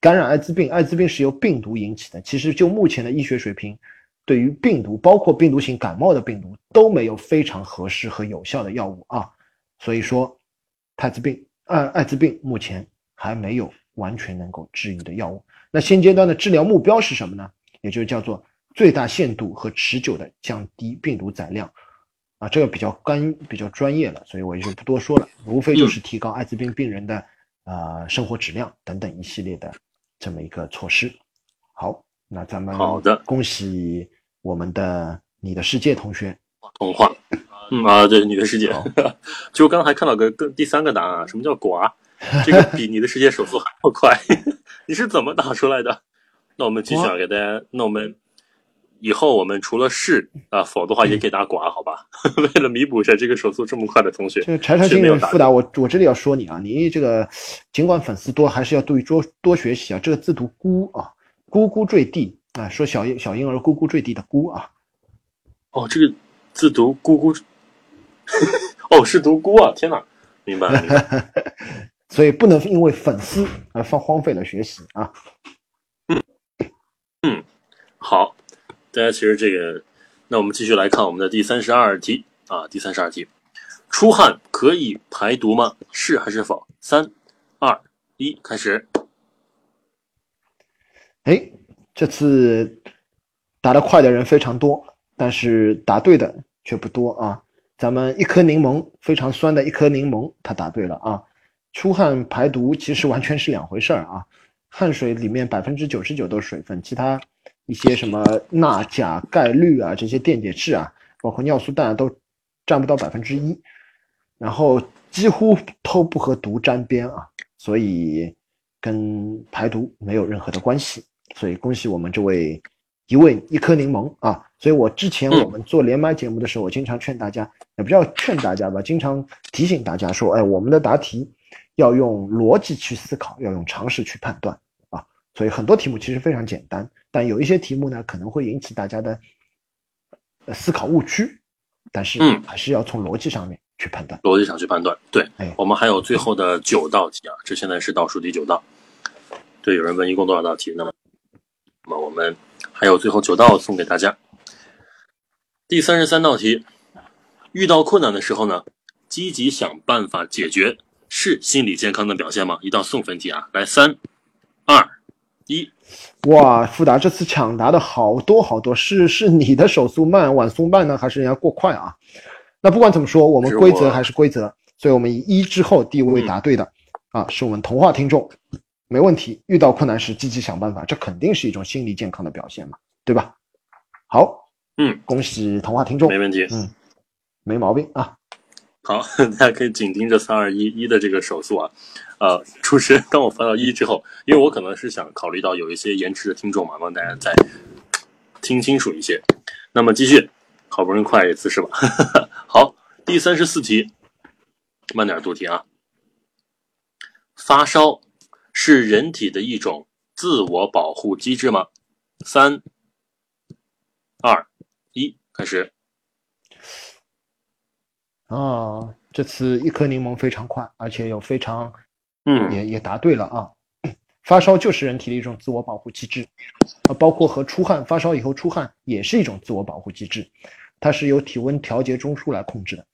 感染艾滋病，艾滋病是由病毒引起的。其实就目前的医学水平，对于病毒，包括病毒性感冒的病毒，都没有非常合适和有效的药物啊。所以说，艾滋病，艾艾滋病目前还没有完全能够治愈的药物。那现阶段的治疗目标是什么呢？也就是叫做。最大限度和持久的降低病毒载量，啊，这个比较干比较专业了，所以我就不多说了，无非就是提高艾滋病病人的啊生活质量等等一系列的这么一个措施。好，那咱们好的，恭喜我们的你的世界同学，童话，嗯啊，对，你的世界，就刚才看到个更第三个答案，什么叫寡？这个比你的世界手速还要快，你是怎么打出来的？那我们继续啊，给大家，那我们。以后我们除了是啊，否的话也给大家寡，好吧？为了弥补一下这个手速这么快的同学，这个柴柴新人复答我，我这里要说你啊，你这个尽管粉丝多，还是要多多多学习啊。这个字读咕啊，咕咕坠地啊，说小婴小婴儿咕咕坠地的咕啊。哦，这个字读咕咕，哦，是读咕啊！天哪，明白了。所以不能因为粉丝而放荒废了学习啊。嗯嗯，好。大家其实这个，那我们继续来看我们的第三十二题啊，第三十二题，出汗可以排毒吗？是还是否？三、二、一，开始。哎，这次答得快的人非常多，但是答对的却不多啊。咱们一颗柠檬非常酸的一颗柠檬，他答对了啊。出汗排毒其实完全是两回事儿啊，汗水里面百分之九十九都是水分，其他。一些什么钠、钾、钙、氯啊，这些电解质啊，包括尿素氮都占不到百分之一，然后几乎都不和毒沾边啊，所以跟排毒没有任何的关系。所以恭喜我们这位一位一颗柠檬啊。所以我之前嗯我们做连麦节目的时候，我经常劝大家，也不叫劝大家吧，经常提醒大家说，哎，我们的答题要用逻辑去思考，要用常识去判断啊。所以很多题目其实非常简单，但有一些题目呢可能会引起大家的呃思考误区，但是嗯还是要从逻辑上面去判断。逻辑上去判断。对哎，我们还有最后的九道题啊，这现在是倒数第九道。对，有人问一共多少道题？那么，那么我们还有最后九道送给大家。第三十三道题，遇到困难的时候呢，积极想办法解决，是心理健康的表现吗？一道送分题啊，来三、二、一，哇，富达这次抢答的好多好多，是是你的手速慢，晚速慢呢，还是人家过快啊？那不管怎么说，我们规则还是规则，所以我们以一之后第一位答对的、啊，是我们童话听众，没问题。遇到困难时积极想办法，这肯定是一种心理健康的表现嘛，对吧？好，嗯，恭喜童话听众没，问题。嗯，没毛病啊。好，大家可以紧盯着三二一一的这个手速啊。呃，主持人，当我发到一之后，因为我可能是想考虑到有一些延迟的听众嘛，让大家再听清楚一些。那么继续，好不容易快一次是吧？好，第三十四题，慢点读题啊。发烧是人体的一种自我保护机制吗？三、二、一，开始。啊，这次一颗柠檬非常快，而且有非常嗯，也也答对了啊。发烧就是人体的一种自我保护机制，啊，包括和出汗，发烧以后出汗也是一种自我保护机制，它是由体温调节中枢来控制的。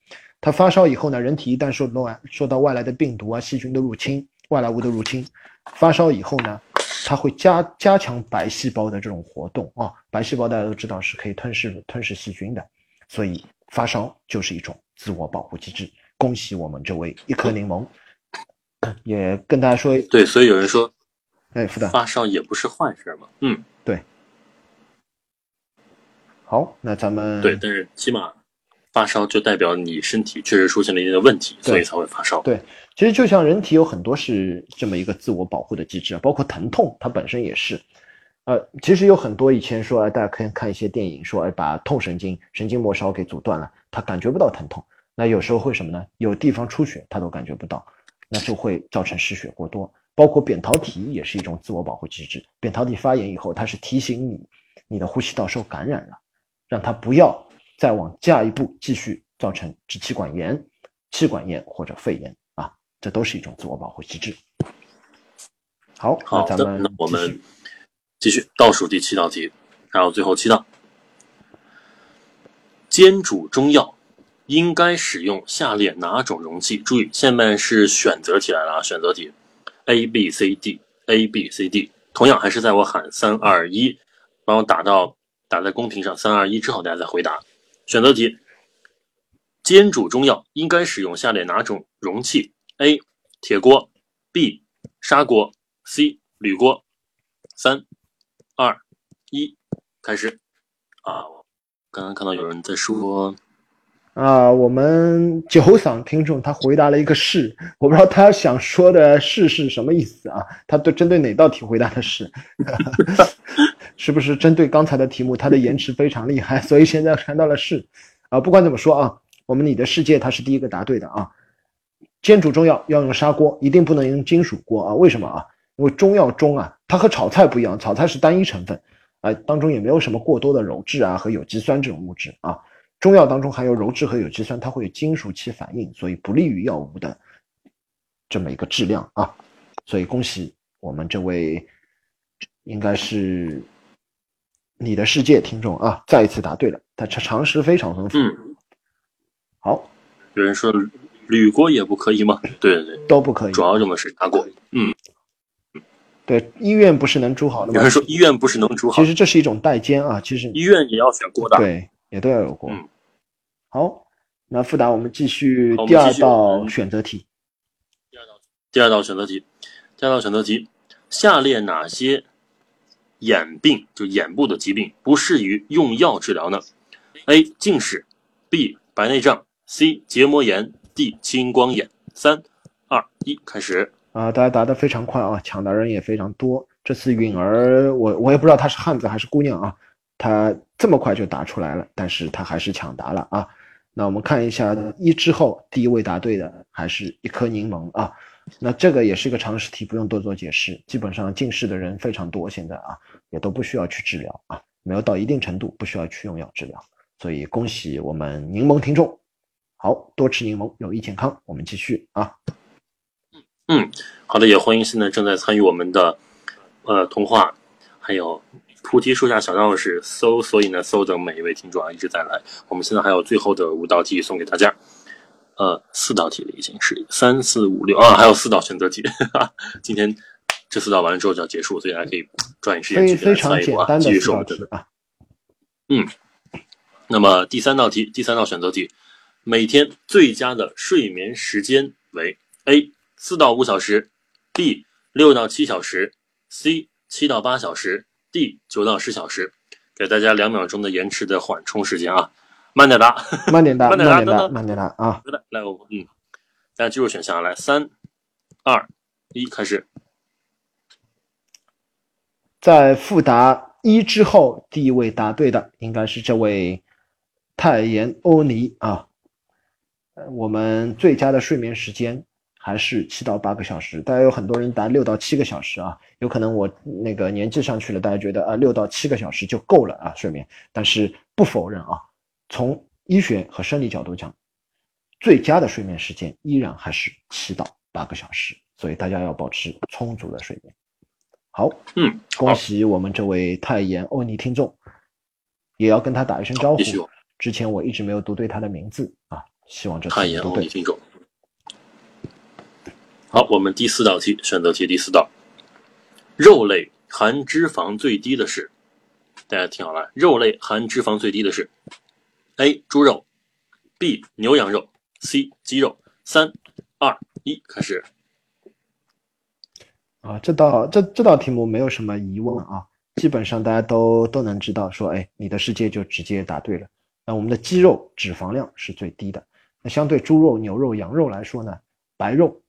它发烧以后呢，人体一旦受到外受到外来的病毒啊、细菌的入侵、外来物的入侵，发烧以后呢，它会加加强白细胞的这种活动啊。白细胞大家都知道是可以吞噬吞噬细菌的，所以发烧就是一种自我保护机制。恭喜我们这位一颗柠檬，也跟大家说，对，所以有人说哎，福达，发烧也不是坏事嘛。嗯，对好，那咱们对，但是起码发烧就代表你身体确实出现了一定的问题，所以才会发烧。对其实就像人体有很多是这么一个自我保护的机制啊，包括疼痛，它本身也是。呃，其实有很多以前说，哎，大家可以看一些电影，说，哎，把痛神经、神经末梢给阻断了，他感觉不到疼痛。那有时候会什么呢？有地方出血，他都感觉不到，那就会造成失血过多。包括扁桃体也是一种自我保护机制，扁桃体发炎以后，它是提醒你，你的呼吸道受感染了，让它不要再往下一步继续造成支气管炎、气管炎或者肺炎啊，这都是一种自我保护机制。好，好的，那咱们那我们继续倒数第七道题，还有最后七道。煎煮中药应该使用下列哪种容器？注意，下面是选择题来了啊，选择题，A B C D A B C D。同样还是在我喊三二一，帮我打到打在公屏上三二一之后，大家再回答。选择题：煎煮中药应该使用下列哪种容器？A. 铁锅，B. 砂锅，C. 铝锅。三、二、一，开始。啊，刚刚看到有人在说，啊，我们九嗓听众他回答了一个是，我不知道他想说的是是什么意思啊？他对针对哪道题回答的是？是不是针对刚才的题目，它的延迟非常厉害，所以现在看到了是？啊，不管怎么说啊，我们你的世界他是第一个答对的啊。煎煮中药要用砂锅，一定不能用金属锅啊？为什么啊？因为中药中啊，它和炒菜不一样，炒菜是单一成分，啊、当中也没有什么过多的鞣质啊和有机酸这种物质啊。中药当中含有鞣质和有机酸，它会有金属起反应，所以不利于药物的这么一个质量啊。所以恭喜我们这位应该是你的世界听众啊，再一次答对了，他常常识非常丰富。嗯，好，有人说铝锅也不可以吗？对对对，都不可以主。要用的是砂锅。嗯，对，医院不是能煮好的吗有人？说医院不是能煮好其，实这是一种代煎啊，其实医院也要选锅的。对，也都要有锅。嗯好，那复达，我们继续第二道选择题。第二道第二道选择题，第二道选择题，下列哪些眼病就眼部的疾病不适于用药治疗呢？A. 近视，B. 白内障，C. 结膜炎，D. 青光眼。三、二、一，开始。啊，大家答得非常快啊，抢答人也非常多。这次允儿，我我也不知道她是汉子还是姑娘啊，她这么快就答出来了，但是她还是抢答了啊。那我们看一下一之后第一位答对的还是一颗柠檬啊。那这个也是一个常识题，不用多做解释。基本上近视的人非常多，现在啊也都不需要去治疗啊，没有到一定程度不需要去用药治疗。所以恭喜我们柠檬听众，好多吃柠檬有益健康。我们继续啊。嗯，好的，也欢迎现在正在参与我们的呃通话，还有菩提树下小道士搜，所以呢搜等每一位听众啊一直在来。我们现在还有最后的五道题送给大家。呃，四道题了已经是三四五六啊，还有四道选择题。哈 哈今天这四道完了之后就要结束，所以大家可以抓紧时间继续参与啊，继续说啊。嗯，那么第三道题，第三道选择题，每天最佳的睡眠时间为 A 四到五小时，B 六到七小时，C 七到八小时，D 九到十小时。给大家两秒钟的延迟的缓冲时间啊。慢点答，慢点答，慢点答，慢点答啊！来，来，我嗯，大家记住选项，来，三、二、一，开始。在复答一之后，第一位答对的应该是这位泰妍欧尼啊。我们最佳的睡眠时间还是七到八个小时，大家有很多人答六到七个小时啊，有可能我那个年纪上去了，大家觉得啊六到七个小时就够了啊睡眠，但是不否认啊。从医学和生理角度讲，最佳的睡眠时间依然还是七到八个小时，所以大家要保持充足的睡眠。好，嗯，恭喜我们这位泰妍欧尼听众，也要跟他打一声招呼。之前我一直没有读对他的名字啊，希望这次泰妍欧尼听众。好，我们第四道题，选择题第四道，肉类含脂肪最低的是，大家听好了，肉类含脂肪最低的是。A 猪肉，B 牛羊肉，C 鸡肉。三、二、一，开始。啊，这道这这道题目没有什么疑问啊，基本上大家都都能知道，说，哎，你的世界就直接答对了。那我们的鸡肉脂肪量是最低的，那相对猪肉、牛肉、羊肉来说呢，白肉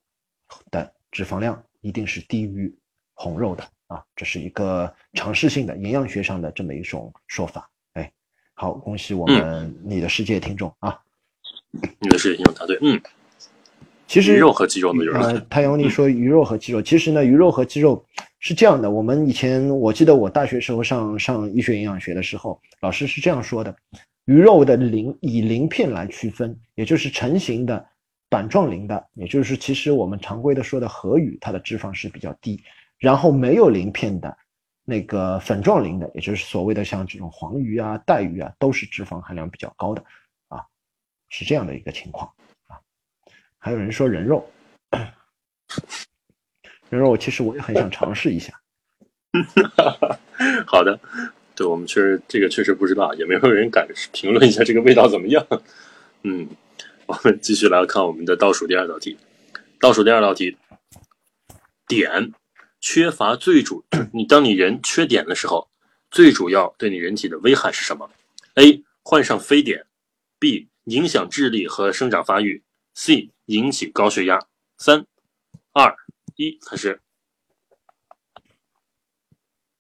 的脂肪量一定是低于红肉的啊，这是一个常识性的营养学上的这么一种说法。哎好，恭喜我们你的世界听众啊！你的世界听众答对，嗯。其实鱼肉和鸡肉呢？呃，太阳你说鱼肉和鸡肉，其实呢，鱼肉和鸡肉是这样的。我们以前我记得我大学时候上上医学营养学的时候，老师是这样说的：鱼肉的鳞以鳞片来区分，也就是成型的板状鳞的，也就是其实我们常规的说的河鱼，它的脂肪是比较低。然后没有鳞片的。那个粉状鳞的，也就是所谓的像这种黄鱼啊、带鱼啊，都是脂肪含量比较高的，啊，是这样的一个情况啊。还有人说人肉，人肉，其实我也很想尝试一下。好的，对我们确实这个确实不知道，也没有人敢评论一下这个味道怎么样。嗯，我们继续来看我们的倒数第二道题，倒数第二道题，碘。缺乏最主，你当你人缺碘的时候，最主要对你人体的危害是什么？A. 患上非典，B. 影响智力和生长发育，C. 引起高血压。三、二、一，开始。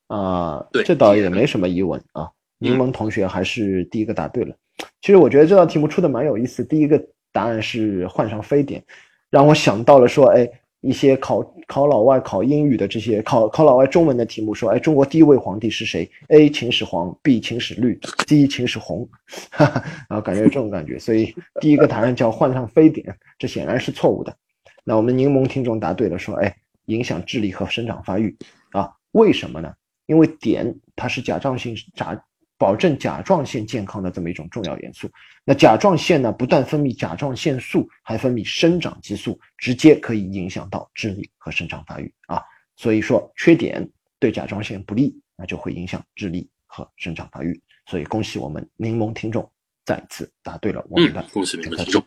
啊，对，这倒也没什么疑问啊。柠檬同学还是第一个答对了。其实我觉得这道题目出的蛮有意思。第一个答案是患上非典，让我想到了说，哎。一些考考老外考英语的这些考考老外中文的题目说，哎，中国第一位皇帝是谁？A. 秦始皇，B. 秦始绿，C. 秦始红，哈哈，然后感觉这种感觉，所以第一个答案叫患上非典，这显然是错误的。那我们柠檬听众答对了，说，哎，影响智力和生长发育啊？为什么呢？因为碘它是甲状腺甲。保证甲状腺健康的这么一种重要元素。那甲状腺呢，不但分泌甲状腺素，还分泌生长激素，直接可以影响到智力和生长发育啊。所以说，缺碘对甲状腺不利，那就会影响智力和生长发育。所以，恭喜我们柠檬听众再次答对了我们的恭喜柠檬听众。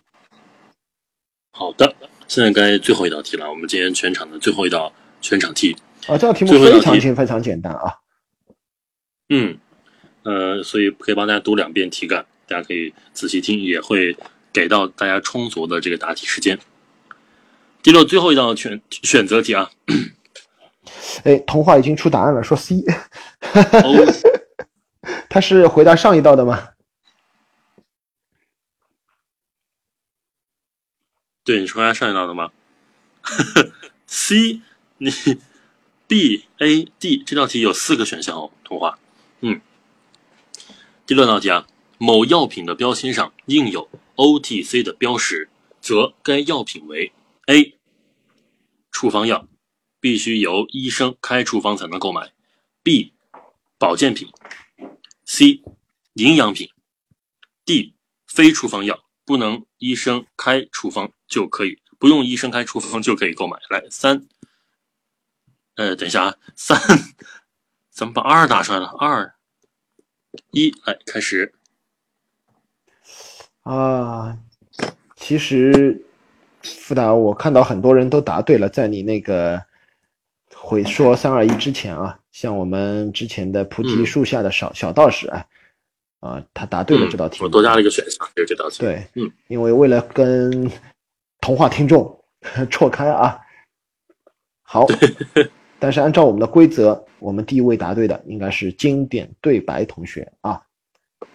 好的，现在该最后一道题了，我们今天全场的最后一道全场题啊，这道题目非常简非常简单啊。嗯。呃，所以可以帮大家读两遍题干，大家可以仔细听，也会给到大家充足的这个答题时间。第六，最后一道选选择题啊。哎，童话已经出答案了，说 C。他是回答上一道的吗？对，你是回答上一道的吗？C，你 B、A、D 这道题有四个选项哦，童话。嗯，第六道题啊，某药品的标签上印有 OTC 的标识，则该药品为 A 处方药，必须由医生开处方才能购买；B 保健品；C 营养品；D 非处方药，不能医生开处方就可以，不用医生开处方就可以购买。来，三，呃，等一下啊，三，怎么把二打出来了，二，一，来开始。啊，其实，复达，我看到很多人都答对了，在你那个回说三二一之前啊，像我们之前的菩提树下的小小道士啊，啊，他答对了这道题，我多加了一个选项，就是这道题。对，嗯，因为为了跟童话听众 错开啊，好，但是按照我们的规则，我们第一位答对的应该是经典对白同学啊，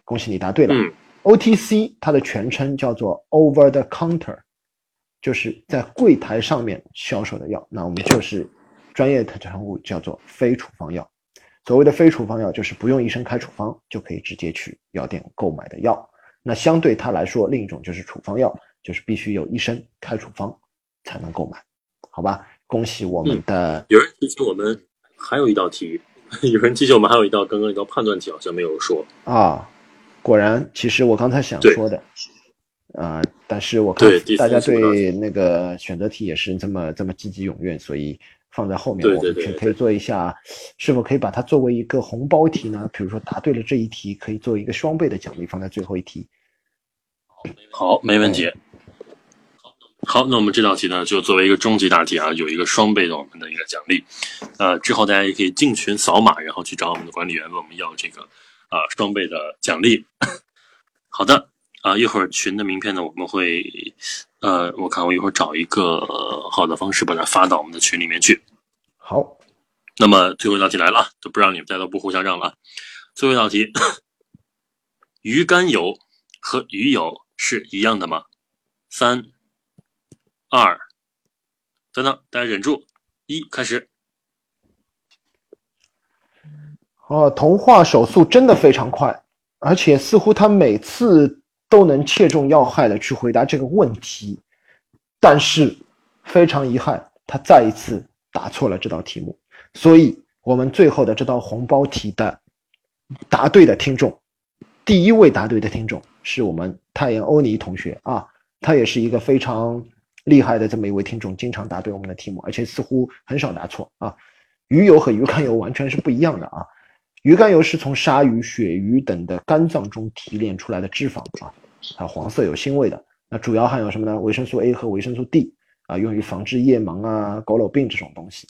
恭喜你答对了。嗯 OTC 它的全称叫做 Over the Counter，就是在柜台上面销售的药。那我们就是专业的称呼叫做非处方药。所谓的非处方药，就是不用医生开处方就可以直接去药店购买的药。那相对它来说，另一种就是处方药，就是必须有医生开处方才能购买，好吧？恭喜我们的。有人提醒我们还有一道题，有人提醒我们还有一道刚刚一道判断题好像没有说啊。果然，其实我刚才想说的，啊、但是我看大家对那个选择题也是这么这么积极踊跃，所以放在后面，对我们对对去可以做一下，是否可以把它作为一个红包题呢？比如说答对了这一题，可以做一个双倍的奖励，放在最后一题。好，没问题。好，那我们这道题呢，就作为一个终极大题啊，有一个双倍的我们的一个奖励。呃，之后大家也可以进群扫码，然后去找我们的管理员，问我们要这个啊、双倍的奖励。好的，啊、一会儿群的名片呢，我们会呃，我看我一会儿找一个、呃好的方式把它发到我们的群里面去。好，那么最后一道题来了啊，就不让你们再都不互相让了啊。最后一道题，鱼肝油和鱼油是一样的吗？三、二，等等，大家忍住，一开始。哦，童话手速真的非常快，而且似乎他每次都能切中要害的去回答这个问题，但是非常遗憾，他再一次答错了这道题目，所以我们最后的这道红包题的答对的听众，第一位答对的听众是我们太阳欧尼同学啊，他也是一个非常厉害的这么一位听众，经常答对我们的题目，而且似乎很少答错啊。鱼油和鱼肝油完全是不一样的啊。鱼肝油是从鲨鱼、鳕鱼等的肝脏中提炼出来的脂肪啊，它黄色有腥味的。那主要含有什么呢？维生素 A 和维生素 D 啊，用于防治夜盲啊、佝偻病这种东西。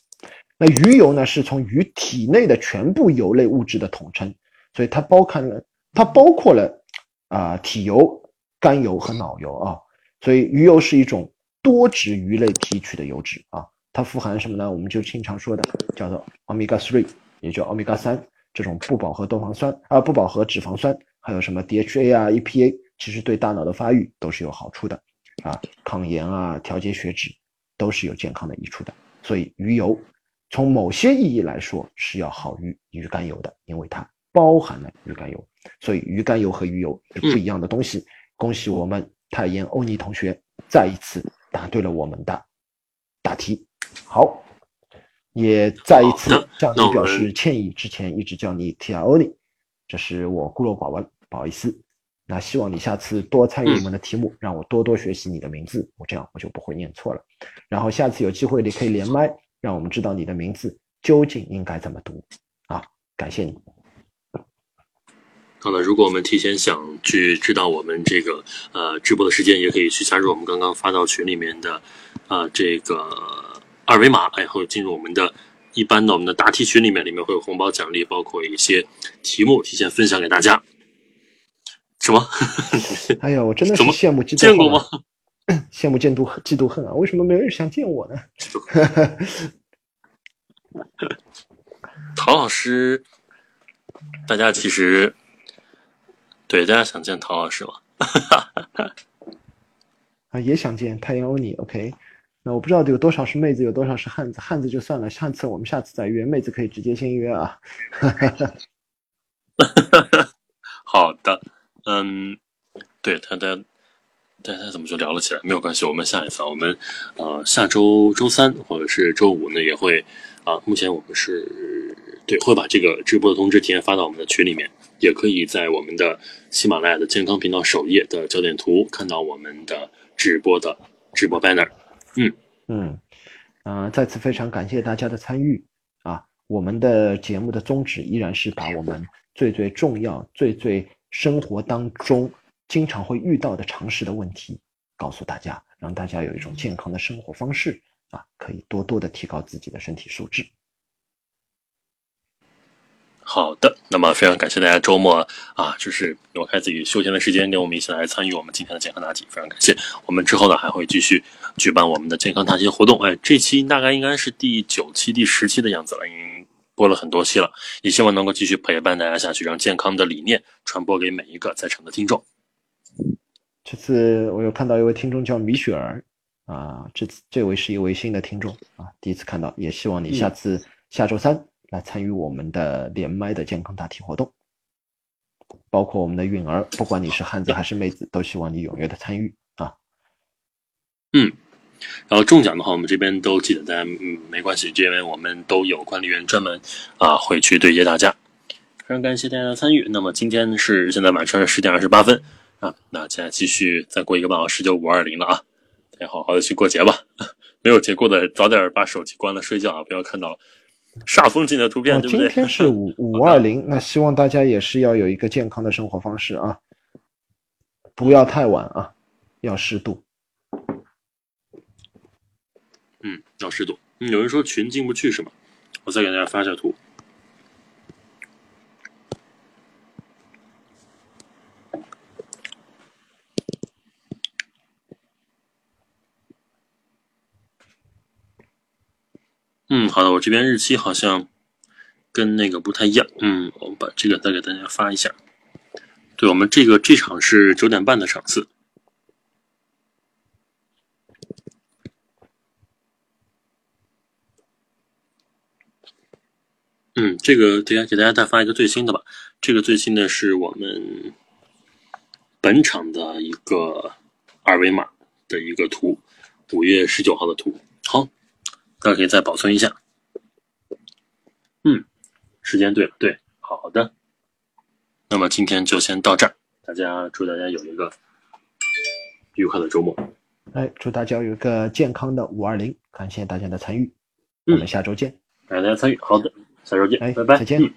那鱼油呢，是从鱼体内的全部油类物质的统称，所以它包含了它包括了啊、体油、肝油和脑油啊。所以鱼油是一种多脂鱼类提取的油脂啊，它富含什么呢？我们就经常说的叫做 omega three，也叫 omega 三。这种不饱和多糖酸啊，不饱和脂肪酸，还有什么 DHA 啊、EPA，其实对大脑的发育都是有好处的啊，抗炎啊、调节血脂都是有健康的益处的。所以鱼油从某些意义来说是要好于鱼肝油的，因为它包含了鱼肝油。所以鱼肝油和鱼油是不一样的东西。恭喜我们泰妍欧尼同学再一次答对了我们的答题。好。也再一次向你表示歉意，之前一直叫你 Tia Oni，这是我孤陋寡闻，不好意思。那希望你下次多参与我们的题目，让我多多学习你的名字，我这样我就不会念错了。然后下次有机会你可以连麦，让我们知道你的名字究竟应该怎么读啊！感谢你。好了，如果我们提前想去知道我们这个呃直播的时间，也可以去加入我们刚刚发到群里面的啊、呃、这个。二维码，然后进入我们的一般的我们的答题群里面，里面会有红包奖励，包括一些题目提前分享给大家。什么？哎呀，我真的是 羡慕嫉妒恨、啊。见过吗？羡慕嫉妒嫉妒恨啊！为什么没人想见我呢？陶老师大家其实对大家想见唐老师吗？啊，也想见太阳欧尼。OK，那我不知道有多少是妹子，有多少是汉子。汉子就算了，下次我们下次再约。妹子可以直接先约啊。好的，嗯，对他他大家怎么就聊了起来？没有关系，我们下一次，我们呃下周周三或者是周五呢也会啊。目前我们是对会把这个直播的通知提前发到我们的群里面，也可以在我们的喜马拉雅的健康频道首页的焦点图看到我们的直播的直播 banner。嗯嗯嗯，再次非常感谢大家的参与啊！我们的节目的宗旨依然是把我们最最重要、最最生活当中。经常会遇到的常识的问题，告诉大家，让大家有一种健康的生活方式啊，可以多多的提高自己的身体素质。好的，那么非常感谢大家周末啊，就是挪开自己休闲的时间，跟我们一起来参与我们今天的健康答题，非常感谢。我们之后呢还会继续举办我们的健康答题活动，哎，这期大概应该是第九期、第十期的样子了，已经播了很多期了，也希望能够继续陪伴大家下去，让健康的理念传播给每一个在场的听众。这次我有看到一位听众叫米雪儿，啊，这次这位是一位新的听众啊，第一次看到，也希望你下次下周三来参与我们的连麦的健康答题活动，包括我们的允儿，不管你是汉子还是妹子，都希望你踊跃的参与啊。嗯，然后中奖的话，我们这边都记得大家，嗯，没关系，因为我们都有管理员专门啊会去对接大家。非常感谢大家的参与。那么今天是现在晚上十点二十八分。啊，那现在继续，再过一个半小时就五二零了啊！大家好好的去过节吧。没有节过的，早点把手机关了睡觉啊，不要看到煞风景的图片，对不对？今天是五五二零，那希望大家也是要有一个健康的生活方式啊，不要太晚啊，要适度。嗯，要适度。嗯，有人说群进不去是吗？我再给大家发一下图。嗯，好的，我这边日期好像跟那个不太一样。嗯，我们把这个再给大家发一下。对我们这个这场是九点半的场次。嗯，这个等下给大家再发一个最新的吧。这个最新的是我们本场的一个二维码的一个图，五月十九号的图。好。大家可以再保存一下。嗯，时间对了，对，好的。那么今天就先到这儿，大家祝大家有一个愉快的周末。哎，祝大家有一个健康的五二零，感谢大家的参与，我们下周见。感谢大家参与，好的，下周见，哎，拜拜，再见。